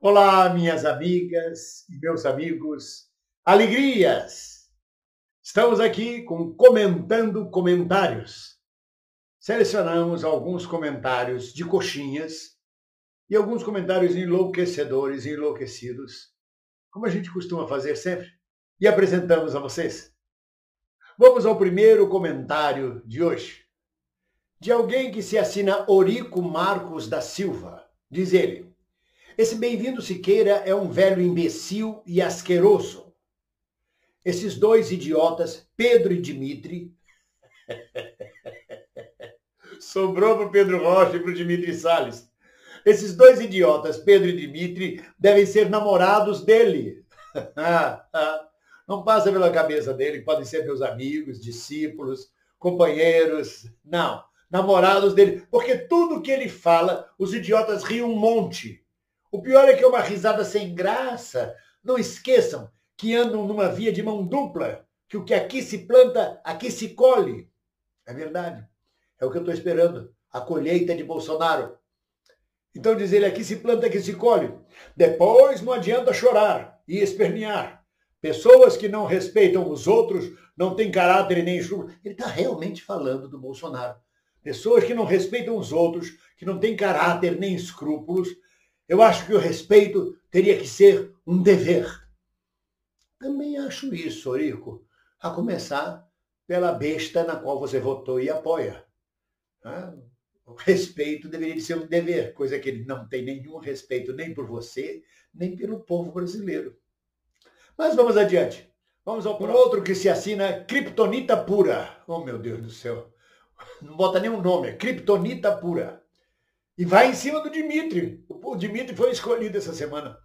Olá, minhas amigas e meus amigos. Alegrias! Estamos aqui com Comentando Comentários. Selecionamos alguns comentários de coxinhas e alguns comentários enlouquecedores e enlouquecidos, como a gente costuma fazer sempre, e apresentamos a vocês. Vamos ao primeiro comentário de hoje. De alguém que se assina Orico Marcos da Silva. Diz ele: esse bem-vindo Siqueira é um velho imbecil e asqueroso. Esses dois idiotas, Pedro e Dimitri, sobrou para o Pedro Rocha e para o Dimitri Salles. Esses dois idiotas, Pedro e Dimitri, devem ser namorados dele. Não passa pela cabeça dele, podem ser meus amigos, discípulos, companheiros. Não, namorados dele. Porque tudo que ele fala, os idiotas riem um monte. O pior é que é uma risada sem graça. Não esqueçam que andam numa via de mão dupla, que o que aqui se planta, aqui se colhe. É verdade. É o que eu estou esperando. A colheita de Bolsonaro. Então diz ele, aqui se planta, aqui se colhe. Depois não adianta chorar e espernear. Pessoas que não respeitam os outros, não têm caráter nem escrúpulos. Ele está realmente falando do Bolsonaro. Pessoas que não respeitam os outros, que não têm caráter nem escrúpulos, eu acho que o respeito teria que ser um dever. Também acho isso, Orico, a começar pela besta na qual você votou e apoia. O respeito deveria ser um dever, coisa que ele não tem nenhum respeito nem por você, nem pelo povo brasileiro. Mas vamos adiante. Vamos ao outro que se assina Kryptonita Pura. Oh, meu Deus do céu. Não bota nenhum nome, é Kryptonita Pura. E vai em cima do Dimitri. O Dimitri foi escolhido essa semana.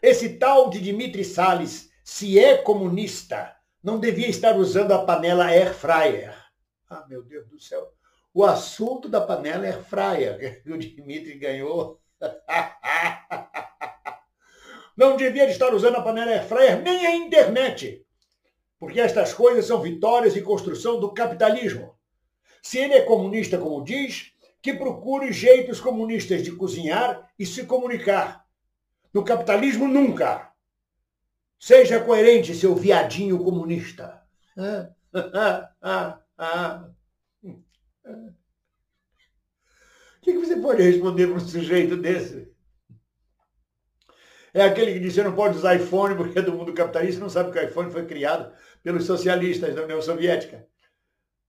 Esse tal de Dimitri Salles, se é comunista, não devia estar usando a panela air fryer. Ah, meu Deus do céu. O assunto da panela air fryer que o Dimitri ganhou. Não devia estar usando a panela air fryer nem a internet. Porque estas coisas são vitórias e construção do capitalismo. Se ele é comunista, como diz, que procure jeitos comunistas de cozinhar e se comunicar. No capitalismo, nunca. Seja coerente, seu viadinho comunista. O que você pode responder para um sujeito desse? É aquele que diz que não pode usar iPhone porque é do mundo capitalista não sabe que o iPhone foi criado pelos socialistas da União Soviética.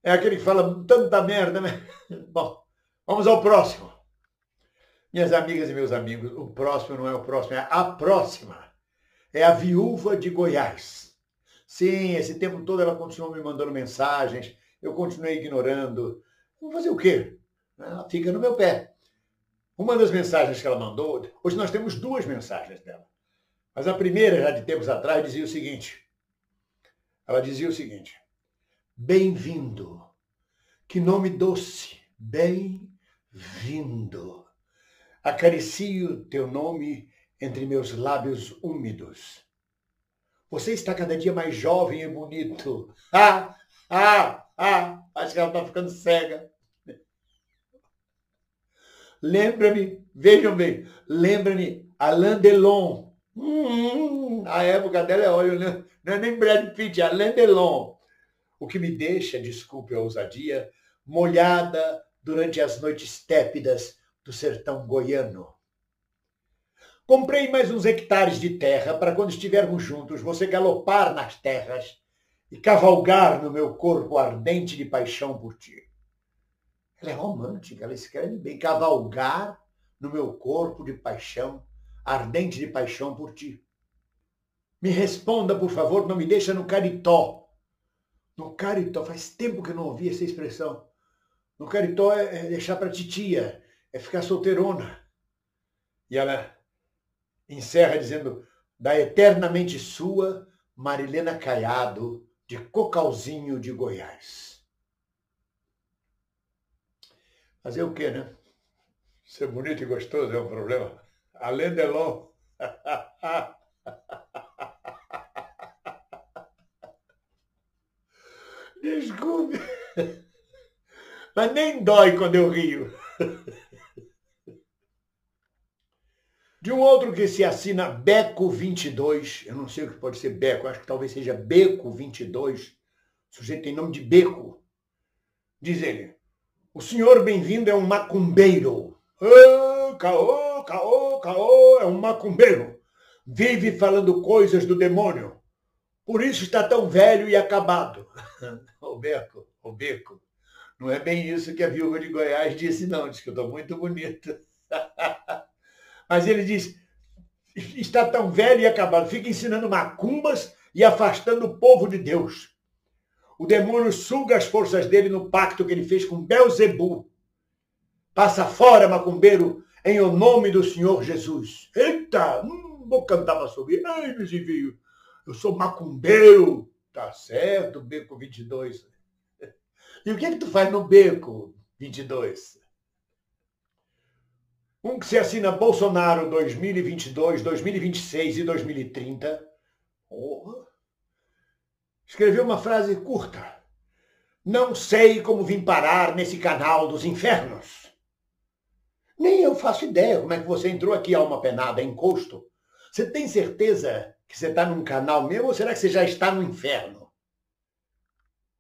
É aquele que fala tanta merda. Né? Bom, Vamos ao próximo. Minhas amigas e meus amigos, o próximo não é o próximo, é a próxima. É a viúva de Goiás. Sim, esse tempo todo ela continuou me mandando mensagens, eu continuei ignorando. Vou fazer o quê? Ela fica no meu pé. Uma das mensagens que ela mandou, hoje nós temos duas mensagens dela. Mas a primeira, já de tempos atrás, dizia o seguinte. Ela dizia o seguinte: Bem-vindo. Que nome doce. Bem vindo. Acaricio teu nome entre meus lábios úmidos. Você está cada dia mais jovem e bonito. Ah, ah, ah, acho que ela está ficando cega. Lembra-me, vejam bem, lembra-me Alain Delon. Hum, a época dela é, olha, não é nem Brad Pitt, é Alain Delon. O que me deixa, desculpe a ousadia, molhada durante as noites tépidas do sertão goiano. Comprei mais uns hectares de terra para quando estivermos juntos você galopar nas terras e cavalgar no meu corpo ardente de paixão por ti. Ela é romântica, ela escreve bem. Cavalgar no meu corpo de paixão, ardente de paixão por ti. Me responda, por favor, não me deixa no caritó. No caritó, faz tempo que eu não ouvi essa expressão. No caritó é, é deixar para titia, é ficar solteirona. E ela encerra dizendo, da eternamente sua, Marilena Caiado, de Cocalzinho de Goiás. Fazer o quê, né? Ser bonito e gostoso é um problema. Além de long. Desculpe. Mas nem dói quando eu rio. De um outro que se assina Beco 22, eu não sei o que pode ser Beco, acho que talvez seja Beco 22. O sujeito tem nome de Beco. Diz ele: O senhor bem-vindo é um macumbeiro. Oh, caô, caô, caô, é um macumbeiro. Vive falando coisas do demônio. Por isso está tão velho e acabado. o Beco, o Beco. Não é bem isso que a viúva de Goiás disse, não. Diz que eu estou muito bonita. Mas ele diz, está tão velho e acabado, fica ensinando macumbas e afastando o povo de Deus. O demônio suga as forças dele no pacto que ele fez com Belzebu. Passa fora, macumbeiro, em o nome do Senhor Jesus. Eita, hum, vou cantar para subir. Ai, envios, eu sou macumbeiro. Tá certo, Beco 22. E o que é que tu faz no Beco 22? Um que se assina Bolsonaro 2022, 2026 e 2030. Porra. Escreveu uma frase curta. Não sei como vim parar nesse canal dos infernos. Nem eu faço ideia como é que você entrou aqui a uma penada, encosto. Você tem certeza que você está num canal mesmo ou será que você já está no inferno?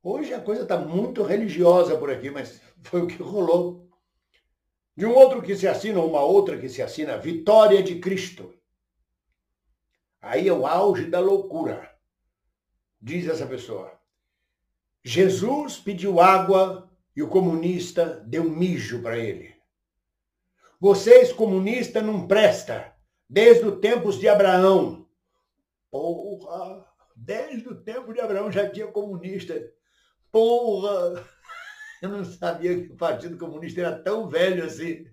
Hoje a coisa está muito religiosa por aqui, mas foi o que rolou. De um outro que se assina, uma outra que se assina, Vitória de Cristo. Aí é o auge da loucura. Diz essa pessoa. Jesus pediu água e o comunista deu mijo para ele. Vocês, comunistas, não presta. Desde os tempos de Abraão. Porra! Desde o tempo de Abraão já tinha comunista. Porra! Eu não sabia que o Partido Comunista era tão velho assim.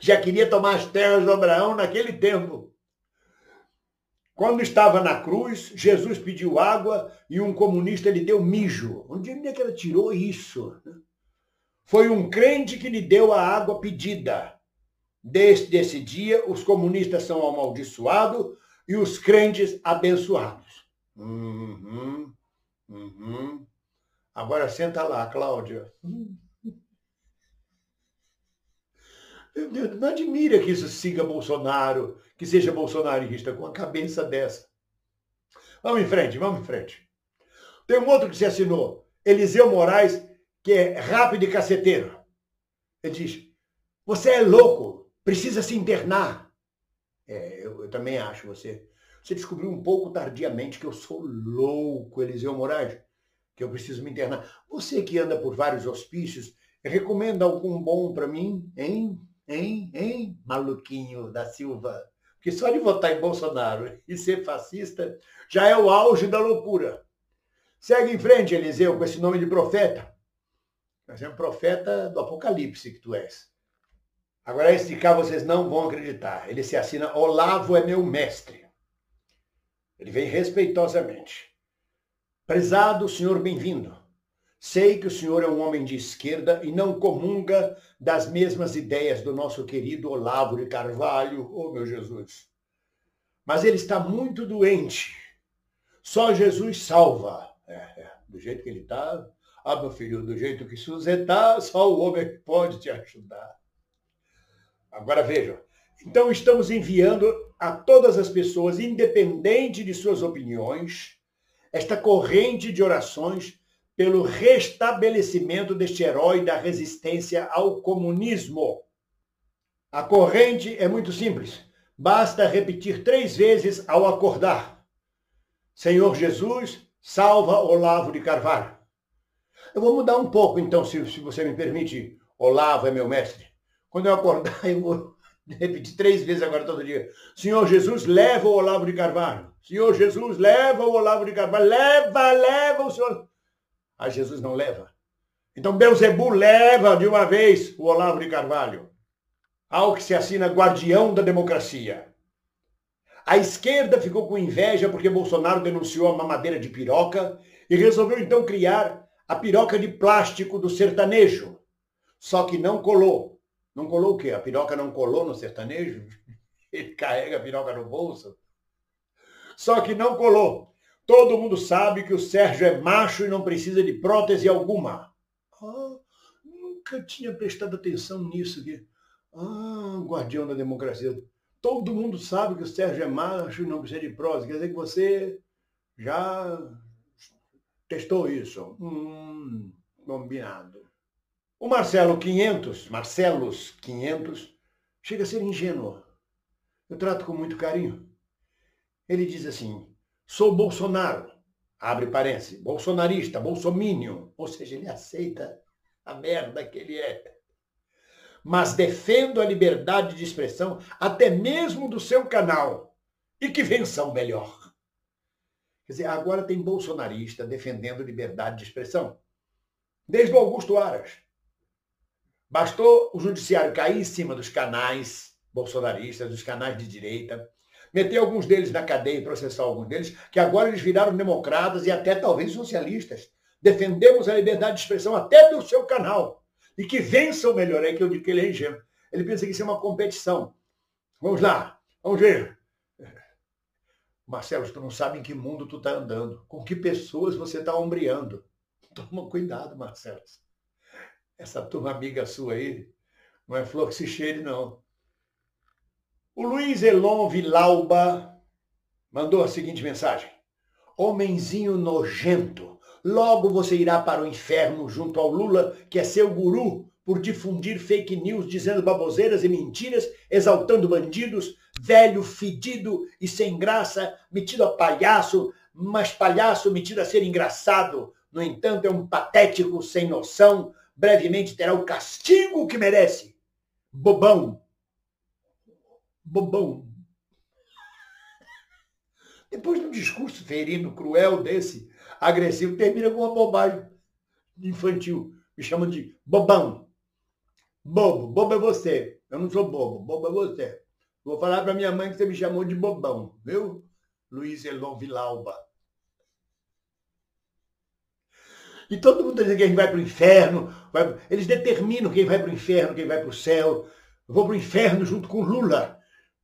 Já queria tomar as terras do Abraão naquele tempo. Quando estava na cruz, Jesus pediu água e um comunista lhe deu mijo. Onde é que ela tirou isso? Foi um crente que lhe deu a água pedida. Desde esse dia, os comunistas são amaldiçoados e os crentes abençoados. Uhum, uhum. Agora senta lá, Cláudia. Não admira que isso siga Bolsonaro, que seja bolsonarista com a cabeça dessa. Vamos em frente, vamos em frente. Tem um outro que se assinou, Eliseu Moraes, que é rápido e caceteiro. Ele diz: Você é louco, precisa se internar. É, eu, eu também acho você. Você descobriu um pouco tardiamente que eu sou louco, Eliseu Moraes que eu preciso me internar. Você que anda por vários hospícios, recomenda algum bom para mim, hein? Hein? Hein? Maluquinho da Silva. Porque só de votar em Bolsonaro e ser fascista já é o auge da loucura. Segue em frente, Eliseu, com esse nome de profeta. Mas é um profeta do Apocalipse que tu és. Agora, esse cá vocês não vão acreditar. Ele se assina Olavo é meu mestre. Ele vem respeitosamente. Prezado senhor, bem-vindo. Sei que o senhor é um homem de esquerda e não comunga das mesmas ideias do nosso querido Olavo de Carvalho, oh meu Jesus. Mas ele está muito doente. Só Jesus salva. É, é, do jeito que ele está, ah, meu filho, do jeito que você está, só o homem pode te ajudar. Agora vejam. Então estamos enviando a todas as pessoas, independente de suas opiniões, esta corrente de orações pelo restabelecimento deste herói da resistência ao comunismo. A corrente é muito simples. Basta repetir três vezes ao acordar. Senhor Jesus, salva Olavo de Carvalho. Eu vou mudar um pouco, então, se, se você me permite. Olavo é meu mestre. Quando eu acordar, eu vou repetir três vezes agora todo dia. Senhor Jesus, leva o Olavo de Carvalho. Senhor Jesus, leva o Olavo de Carvalho. Leva, leva o Senhor. Ah, Jesus não leva. Então Beuzebu leva de uma vez o Olavo de Carvalho. Ao que se assina guardião da democracia. A esquerda ficou com inveja porque Bolsonaro denunciou a mamadeira de piroca e resolveu então criar a piroca de plástico do sertanejo. Só que não colou. Não colou o quê? A piroca não colou no sertanejo? Ele carrega a piroca no bolso? Só que não colou. Todo mundo sabe que o Sérgio é macho e não precisa de prótese alguma. Ah, nunca tinha prestado atenção nisso. Ah, guardião da democracia. Todo mundo sabe que o Sérgio é macho e não precisa de prosa. Quer dizer que você já testou isso. Hum, combinado. O Marcelo 500, Marcelos 500, chega a ser ingênuo. Eu trato com muito carinho. Ele diz assim, sou Bolsonaro, abre parênteses, bolsonarista, bolsominion, ou seja, ele aceita a merda que ele é. Mas defendo a liberdade de expressão até mesmo do seu canal. E que vençam melhor. Quer dizer, agora tem bolsonarista defendendo liberdade de expressão. Desde o Augusto Aras. Bastou o judiciário cair em cima dos canais bolsonaristas, dos canais de direita, meter alguns deles na cadeia e processar alguns deles, que agora eles viraram democratas e até talvez socialistas. Defendemos a liberdade de expressão até do seu canal. E que vença o melhor, é que eu digo que ele é ingênuo. Ele pensa que isso é uma competição. Vamos lá, vamos ver. Marcelo, tu não sabe em que mundo tu está andando, com que pessoas você está ombreando. Toma cuidado, Marcelo. Essa turma amiga sua aí não é flor que se cheire, não. O Luiz Elon Vilauba mandou a seguinte mensagem. Homenzinho nojento, logo você irá para o inferno junto ao Lula, que é seu guru, por difundir fake news dizendo baboseiras e mentiras, exaltando bandidos, velho, fedido e sem graça, metido a palhaço, mas palhaço metido a ser engraçado. No entanto, é um patético sem noção, brevemente terá o castigo que merece. Bobão, bobão. Depois de um discurso ferino, cruel desse, agressivo, termina com uma bobagem infantil. Me chamam de bobão. Bobo, bobo é você. Eu não sou bobo, bobo é você. Vou falar para minha mãe que você me chamou de bobão, viu? Luiz Elon Vilauba. E todo mundo diz que a gente vai para o inferno. Vai... Eles determinam quem vai para o inferno, quem vai para o céu. Eu vou para o inferno junto com Lula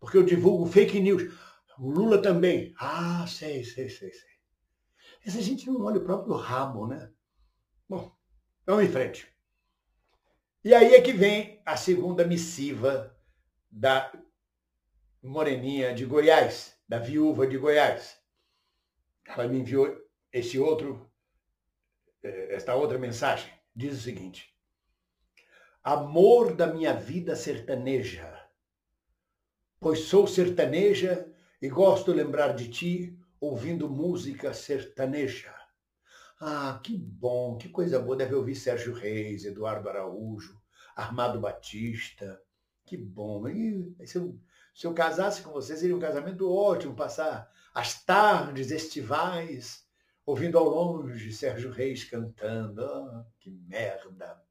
porque eu divulgo fake news. O Lula também. Ah, sei, sei, sei, sei. Essa gente não olha o próprio rabo, né? Bom, vamos em frente. E aí é que vem a segunda missiva da Moreninha de Goiás, da viúva de Goiás. Ela me enviou esse outro, esta outra mensagem. Diz o seguinte: Amor da minha vida sertaneja pois sou sertaneja e gosto de lembrar de ti ouvindo música sertaneja. Ah, que bom, que coisa boa. Deve ouvir Sérgio Reis, Eduardo Araújo, Armado Batista. Que bom. E se eu, se eu casasse com você, seria um casamento ótimo, passar as tardes estivais ouvindo ao longe Sérgio Reis cantando. Ah, que merda.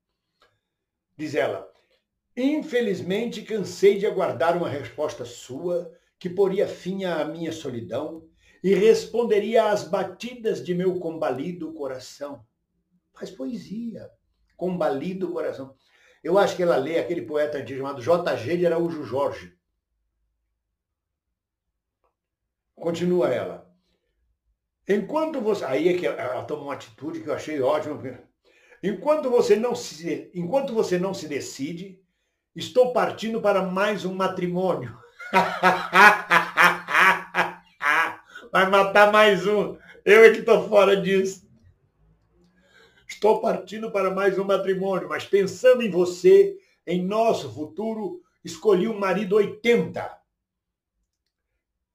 Diz ela, Infelizmente, cansei de aguardar uma resposta sua que poria fim à minha solidão e responderia às batidas de meu combalido coração. Faz poesia, combalido coração. Eu acho que ela lê aquele poeta antigo chamado J.G. de Araújo Jorge. Continua ela. Enquanto você. Aí é que ela toma uma atitude que eu achei ótima. Enquanto você não se, enquanto você não se decide, Estou partindo para mais um matrimônio. Vai matar mais um. Eu é que estou fora disso. Estou partindo para mais um matrimônio, mas pensando em você, em nosso futuro, escolhi um marido 80.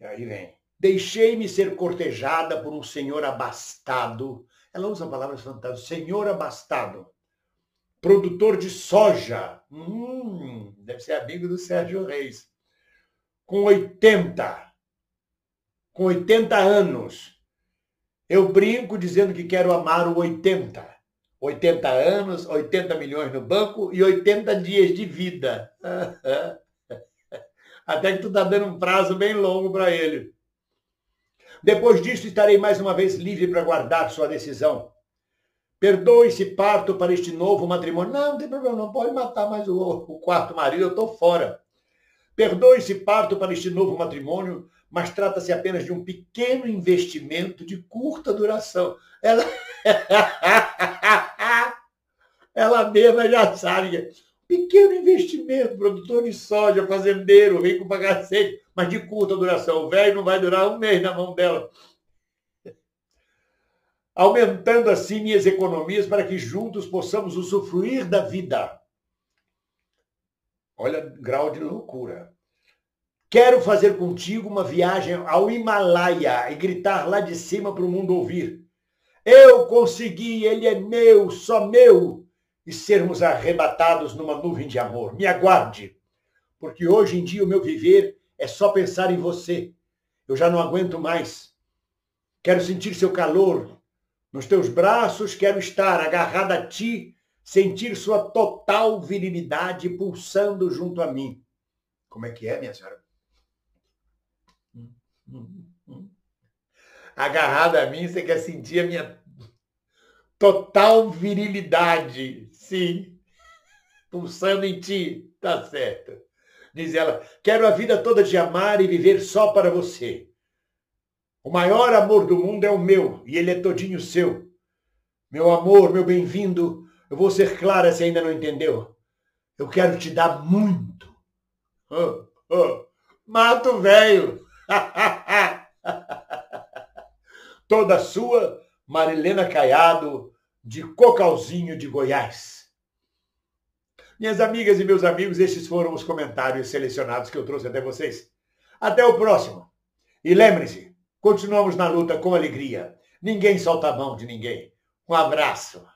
E aí vem. Deixei-me ser cortejada por um senhor abastado. Ela usa palavras fantásticas. Senhor abastado produtor de soja. Hum, deve ser amigo do Sérgio Reis. Com 80. Com 80 anos. Eu brinco dizendo que quero amar o 80. 80 anos, 80 milhões no banco e 80 dias de vida. Até que tu está dando um prazo bem longo para ele. Depois disso, estarei mais uma vez livre para guardar sua decisão. Perdoe se parto para este novo matrimônio. Não, não tem problema, não pode matar mais o, o quarto marido, eu estou fora. Perdoe se parto para este novo matrimônio, mas trata-se apenas de um pequeno investimento de curta duração. Ela, ela mesma já sabe. Pequeno investimento, produtor de soja, fazendeiro, rico pra cacete, mas de curta duração. O velho não vai durar um mês na mão dela. Aumentando assim minhas economias para que juntos possamos usufruir da vida. Olha grau de loucura. Quero fazer contigo uma viagem ao Himalaia e gritar lá de cima para o mundo ouvir. Eu consegui, ele é meu, só meu e sermos arrebatados numa nuvem de amor. Me aguarde, porque hoje em dia o meu viver é só pensar em você. Eu já não aguento mais. Quero sentir seu calor nos teus braços, quero estar agarrada a ti, sentir sua total virilidade pulsando junto a mim. Como é que é, minha senhora? Agarrada a mim, você quer sentir a minha total virilidade. Sim. Pulsando em ti. Tá certo. Diz ela, quero a vida toda te amar e viver só para você. O maior amor do mundo é o meu e ele é todinho seu. Meu amor, meu bem-vindo, eu vou ser clara se ainda não entendeu. Eu quero te dar muito. Oh, oh. Mato velho. Toda sua, Marilena Caiado, de Cocalzinho de Goiás. Minhas amigas e meus amigos, estes foram os comentários selecionados que eu trouxe até vocês. Até o próximo. E lembre-se, continuamos na luta com alegria. Ninguém solta a mão de ninguém. Um abraço.